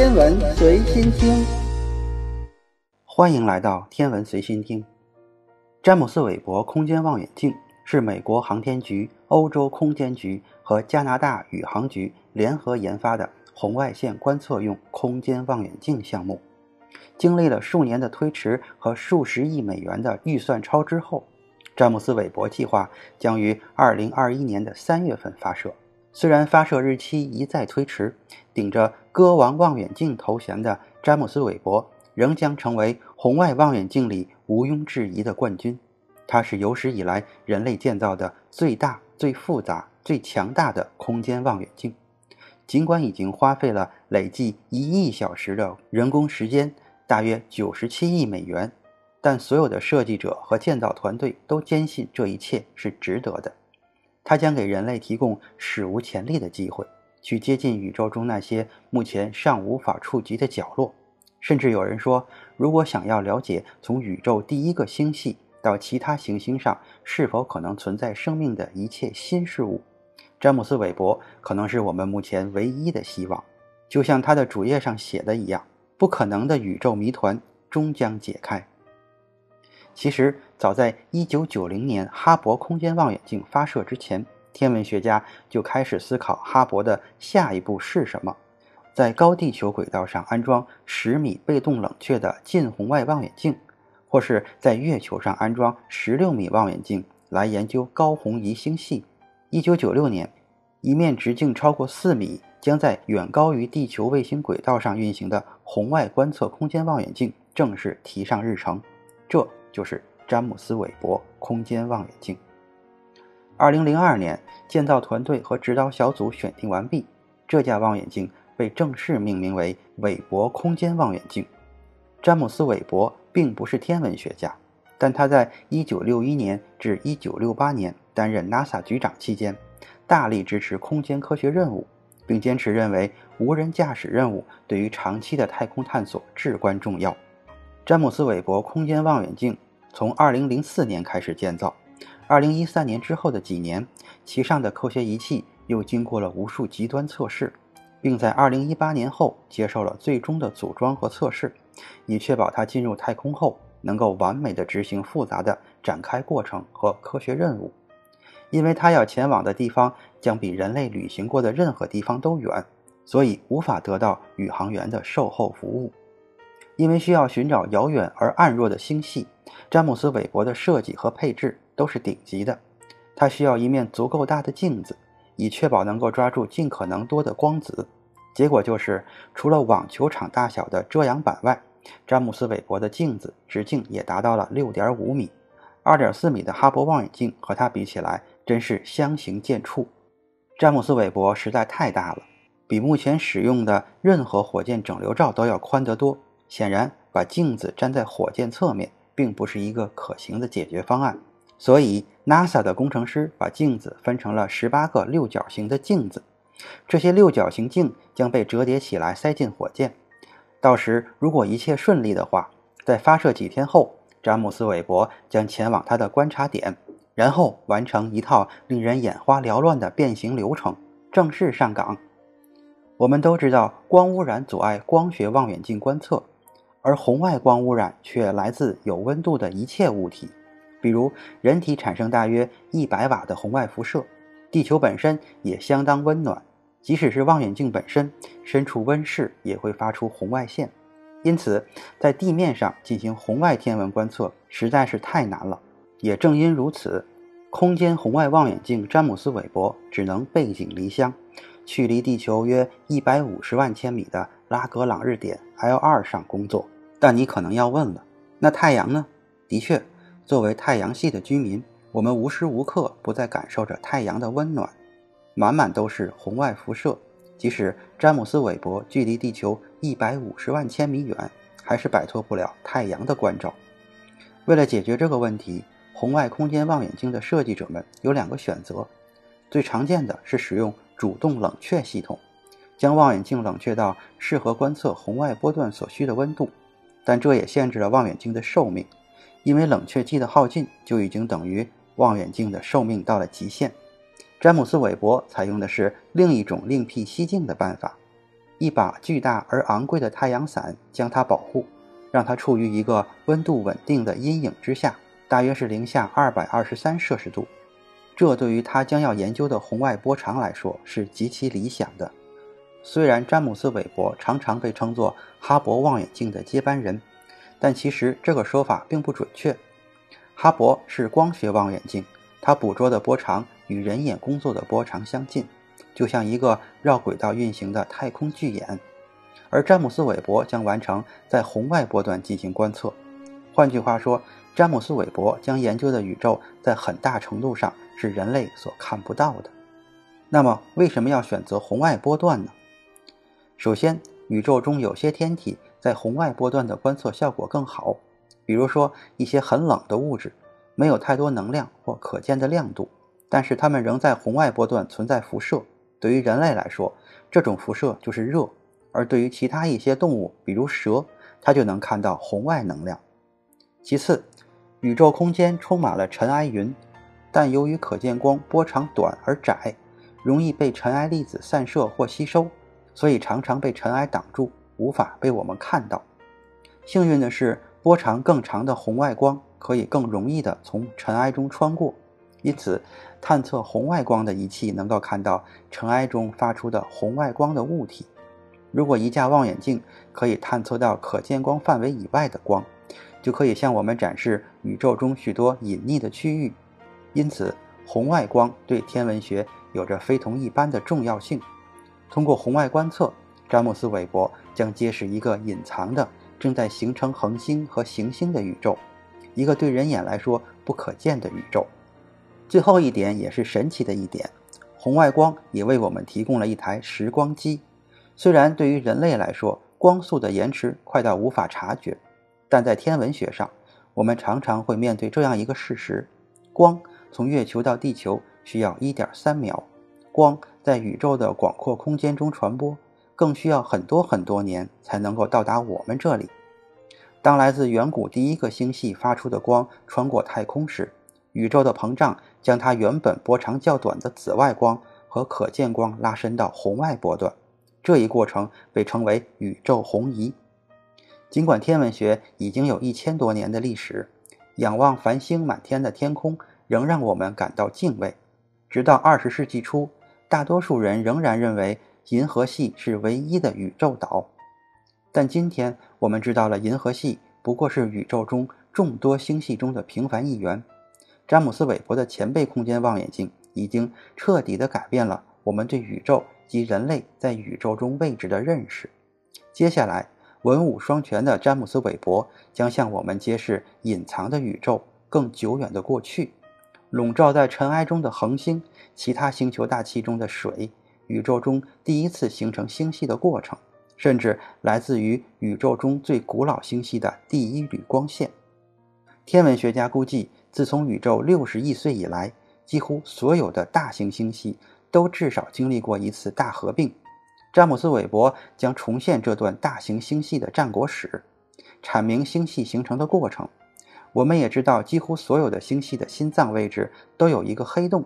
天文随心听，欢迎来到天文随心听。詹姆斯·韦伯空间望远镜是美国航天局、欧洲空间局和加拿大宇航局联合研发的红外线观测用空间望远镜项目。经历了数年的推迟和数十亿美元的预算超支后，詹姆斯·韦伯计划将于2021年的3月份发射。虽然发射日期一再推迟，顶着“歌王望远镜”头衔的詹姆斯·韦伯仍将成为红外望远镜里毋庸置疑的冠军。它是有史以来人类建造的最大、最复杂、最强大的空间望远镜。尽管已经花费了累计一亿小时的人工时间，大约九十七亿美元，但所有的设计者和建造团队都坚信这一切是值得的。它将给人类提供史无前例的机会，去接近宇宙中那些目前尚无法触及的角落。甚至有人说，如果想要了解从宇宙第一个星系到其他行星上是否可能存在生命的一切新事物，詹姆斯·韦伯可能是我们目前唯一的希望。就像他的主页上写的一样，不可能的宇宙谜团终将解开。其实，早在1990年哈勃空间望远镜发射之前，天文学家就开始思考哈勃的下一步是什么：在高地球轨道上安装十米被动冷却的近红外望远镜，或是在月球上安装十六米望远镜来研究高红移星系。1996年，一面直径超过四米、将在远高于地球卫星轨道上运行的红外观测空间望远镜正式提上日程。这。就是詹姆斯·韦伯空间望远镜。二零零二年，建造团队和指导小组选定完毕，这架望远镜被正式命名为韦伯空间望远镜。詹姆斯·韦伯并不是天文学家，但他在一九六一年至一九六八年担任 NASA 局长期间，大力支持空间科学任务，并坚持认为无人驾驶任务对于长期的太空探索至关重要。詹姆斯·韦伯空间望远镜从2004年开始建造，2013年之后的几年，其上的科学仪器又经过了无数极端测试，并在2018年后接受了最终的组装和测试，以确保它进入太空后能够完美的执行复杂的展开过程和科学任务。因为它要前往的地方将比人类旅行过的任何地方都远，所以无法得到宇航员的售后服务。因为需要寻找遥远而暗弱的星系，詹姆斯·韦伯的设计和配置都是顶级的。它需要一面足够大的镜子，以确保能够抓住尽可能多的光子。结果就是，除了网球场大小的遮阳板外，詹姆斯·韦伯的镜子直径也达到了6.5米。2.4米的哈勃望远镜和它比起来，真是相形见绌。詹姆斯·韦伯实在太大了，比目前使用的任何火箭整流罩都要宽得多。显然，把镜子粘在火箭侧面并不是一个可行的解决方案，所以 NASA 的工程师把镜子分成了十八个六角形的镜子，这些六角形镜将被折叠起来塞进火箭。到时，如果一切顺利的话，在发射几天后，詹姆斯·韦伯将前往他的观察点，然后完成一套令人眼花缭乱的变形流程，正式上岗。我们都知道，光污染阻碍光学望远镜观测。而红外光污染却来自有温度的一切物体，比如人体产生大约一百瓦的红外辐射，地球本身也相当温暖，即使是望远镜本身身处温室也会发出红外线，因此在地面上进行红外天文观测实在是太难了。也正因如此，空间红外望远镜詹姆斯·韦伯只能背井离乡，去离地球约一百五十万千米的拉格朗日点 L 二上工作。但你可能要问了，那太阳呢？的确，作为太阳系的居民，我们无时无刻不在感受着太阳的温暖，满满都是红外辐射。即使詹姆斯·韦伯距离地球一百五十万千米远，还是摆脱不了太阳的关照。为了解决这个问题，红外空间望远镜的设计者们有两个选择：最常见的是使用主动冷却系统，将望远镜冷却到适合观测红外波段所需的温度。但这也限制了望远镜的寿命，因为冷却剂的耗尽就已经等于望远镜的寿命到了极限。詹姆斯·韦伯采用的是另一种另辟蹊径的办法，一把巨大而昂贵的太阳伞将它保护，让它处于一个温度稳定的阴影之下，大约是零下二百二十三摄氏度。这对于他将要研究的红外波长来说是极其理想的。虽然詹姆斯·韦伯常常被称作哈勃望远镜的接班人，但其实这个说法并不准确。哈勃是光学望远镜，它捕捉的波长与人眼工作的波长相近。就像一个绕轨道运行的太空巨眼，而詹姆斯·韦伯将完成在红外波段进行观测。换句话说，詹姆斯·韦伯将研究的宇宙在很大程度上是人类所看不到的。那么，为什么要选择红外波段呢？首先，宇宙中有些天体在红外波段的观测效果更好，比如说一些很冷的物质，没有太多能量或可见的亮度，但是它们仍在红外波段存在辐射。对于人类来说，这种辐射就是热；而对于其他一些动物，比如蛇，它就能看到红外能量。其次，宇宙空间充满了尘埃云，但由于可见光波长短而窄，容易被尘埃粒子散射或吸收，所以常常被尘埃挡住，无法被我们看到。幸运的是，波长更长的红外光可以更容易地从尘埃中穿过。因此，探测红外光的仪器能够看到尘埃中发出的红外光的物体。如果一架望远镜可以探测到可见光范围以外的光，就可以向我们展示宇宙中许多隐匿的区域。因此，红外光对天文学有着非同一般的重要性。通过红外观测，詹姆斯·韦伯将揭示一个隐藏的、正在形成恒星和行星的宇宙，一个对人眼来说不可见的宇宙。最后一点也是神奇的一点，红外光也为我们提供了一台时光机。虽然对于人类来说，光速的延迟快到无法察觉，但在天文学上，我们常常会面对这样一个事实：光从月球到地球需要1.3秒，光在宇宙的广阔空间中传播，更需要很多很多年才能够到达我们这里。当来自远古第一个星系发出的光穿过太空时，宇宙的膨胀将它原本波长较短的紫外光和可见光拉伸到红外波段，这一过程被称为宇宙红移。尽管天文学已经有一千多年的历史，仰望繁星满天的天空仍让我们感到敬畏。直到二十世纪初，大多数人仍然认为银河系是唯一的宇宙岛。但今天我们知道了，银河系不过是宇宙中众多星系中的平凡一员。詹姆斯·韦伯的前辈空间望远镜已经彻底地改变了我们对宇宙及人类在宇宙中位置的认识。接下来，文武双全的詹姆斯·韦伯将向我们揭示隐藏的宇宙更久远的过去，笼罩在尘埃中的恒星、其他星球大气中的水、宇宙中第一次形成星系的过程，甚至来自于宇宙中最古老星系的第一缕光线。天文学家估计。自从宇宙六十亿岁以来，几乎所有的大型星系都至少经历过一次大合并。詹姆斯·韦伯将重现这段大型星系的战国史，阐明星系形成的过程。我们也知道，几乎所有的星系的心脏位置都有一个黑洞。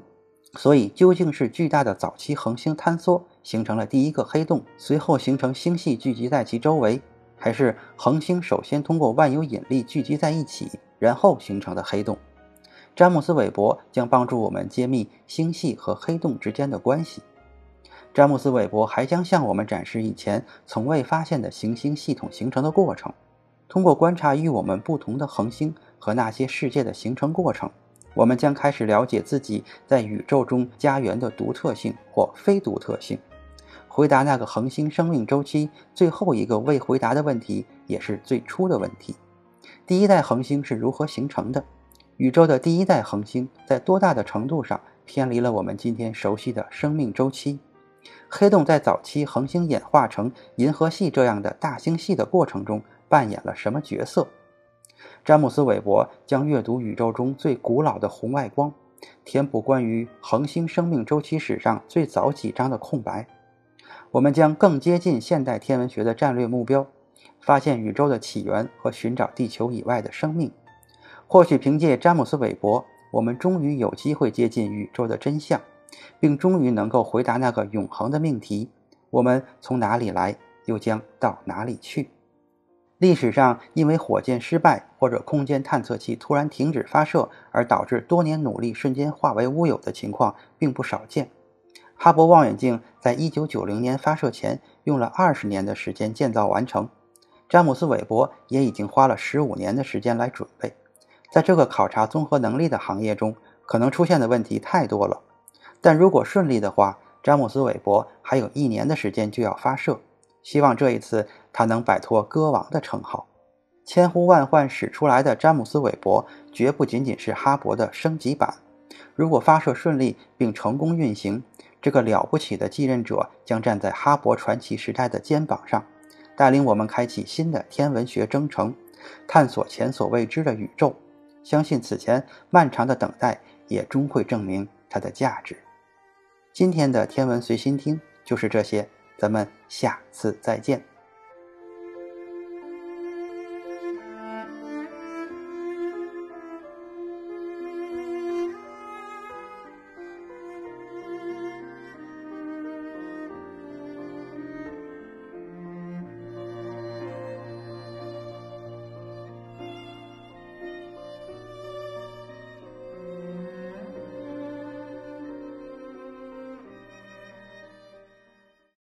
所以，究竟是巨大的早期恒星坍缩形成了第一个黑洞，随后形成星系聚集在其周围，还是恒星首先通过万有引力聚集在一起，然后形成的黑洞？詹姆斯·韦伯将帮助我们揭秘星系和黑洞之间的关系。詹姆斯·韦伯还将向我们展示以前从未发现的行星系统形成的过程。通过观察与我们不同的恒星和那些世界的形成过程，我们将开始了解自己在宇宙中家园的独特性或非独特性。回答那个恒星生命周期最后一个未回答的问题，也是最初的问题：第一代恒星是如何形成的？宇宙的第一代恒星在多大的程度上偏离了我们今天熟悉的生命周期？黑洞在早期恒星演化成银河系这样的大星系的过程中扮演了什么角色？詹姆斯·韦伯将阅读宇宙中最古老的红外光，填补关于恒星生命周期史上最早几章的空白。我们将更接近现代天文学的战略目标：发现宇宙的起源和寻找地球以外的生命。或许凭借詹姆斯·韦伯，我们终于有机会接近宇宙的真相，并终于能够回答那个永恒的命题：我们从哪里来，又将到哪里去？历史上因为火箭失败或者空间探测器突然停止发射而导致多年努力瞬间化为乌有的情况并不少见。哈勃望远镜在1990年发射前用了二十年的时间建造完成，詹姆斯·韦伯也已经花了十五年的时间来准备。在这个考察综合能力的行业中，可能出现的问题太多了。但如果顺利的话，詹姆斯·韦伯还有一年的时间就要发射。希望这一次他能摆脱歌王的称号。千呼万唤始出来的詹姆斯·韦伯，绝不仅仅是哈勃的升级版。如果发射顺利并成功运行，这个了不起的继任者将站在哈勃传奇时代的肩膀上，带领我们开启新的天文学征程，探索前所未知的宇宙。相信此前漫长的等待也终会证明它的价值。今天的天文随心听就是这些。咱们下次再见。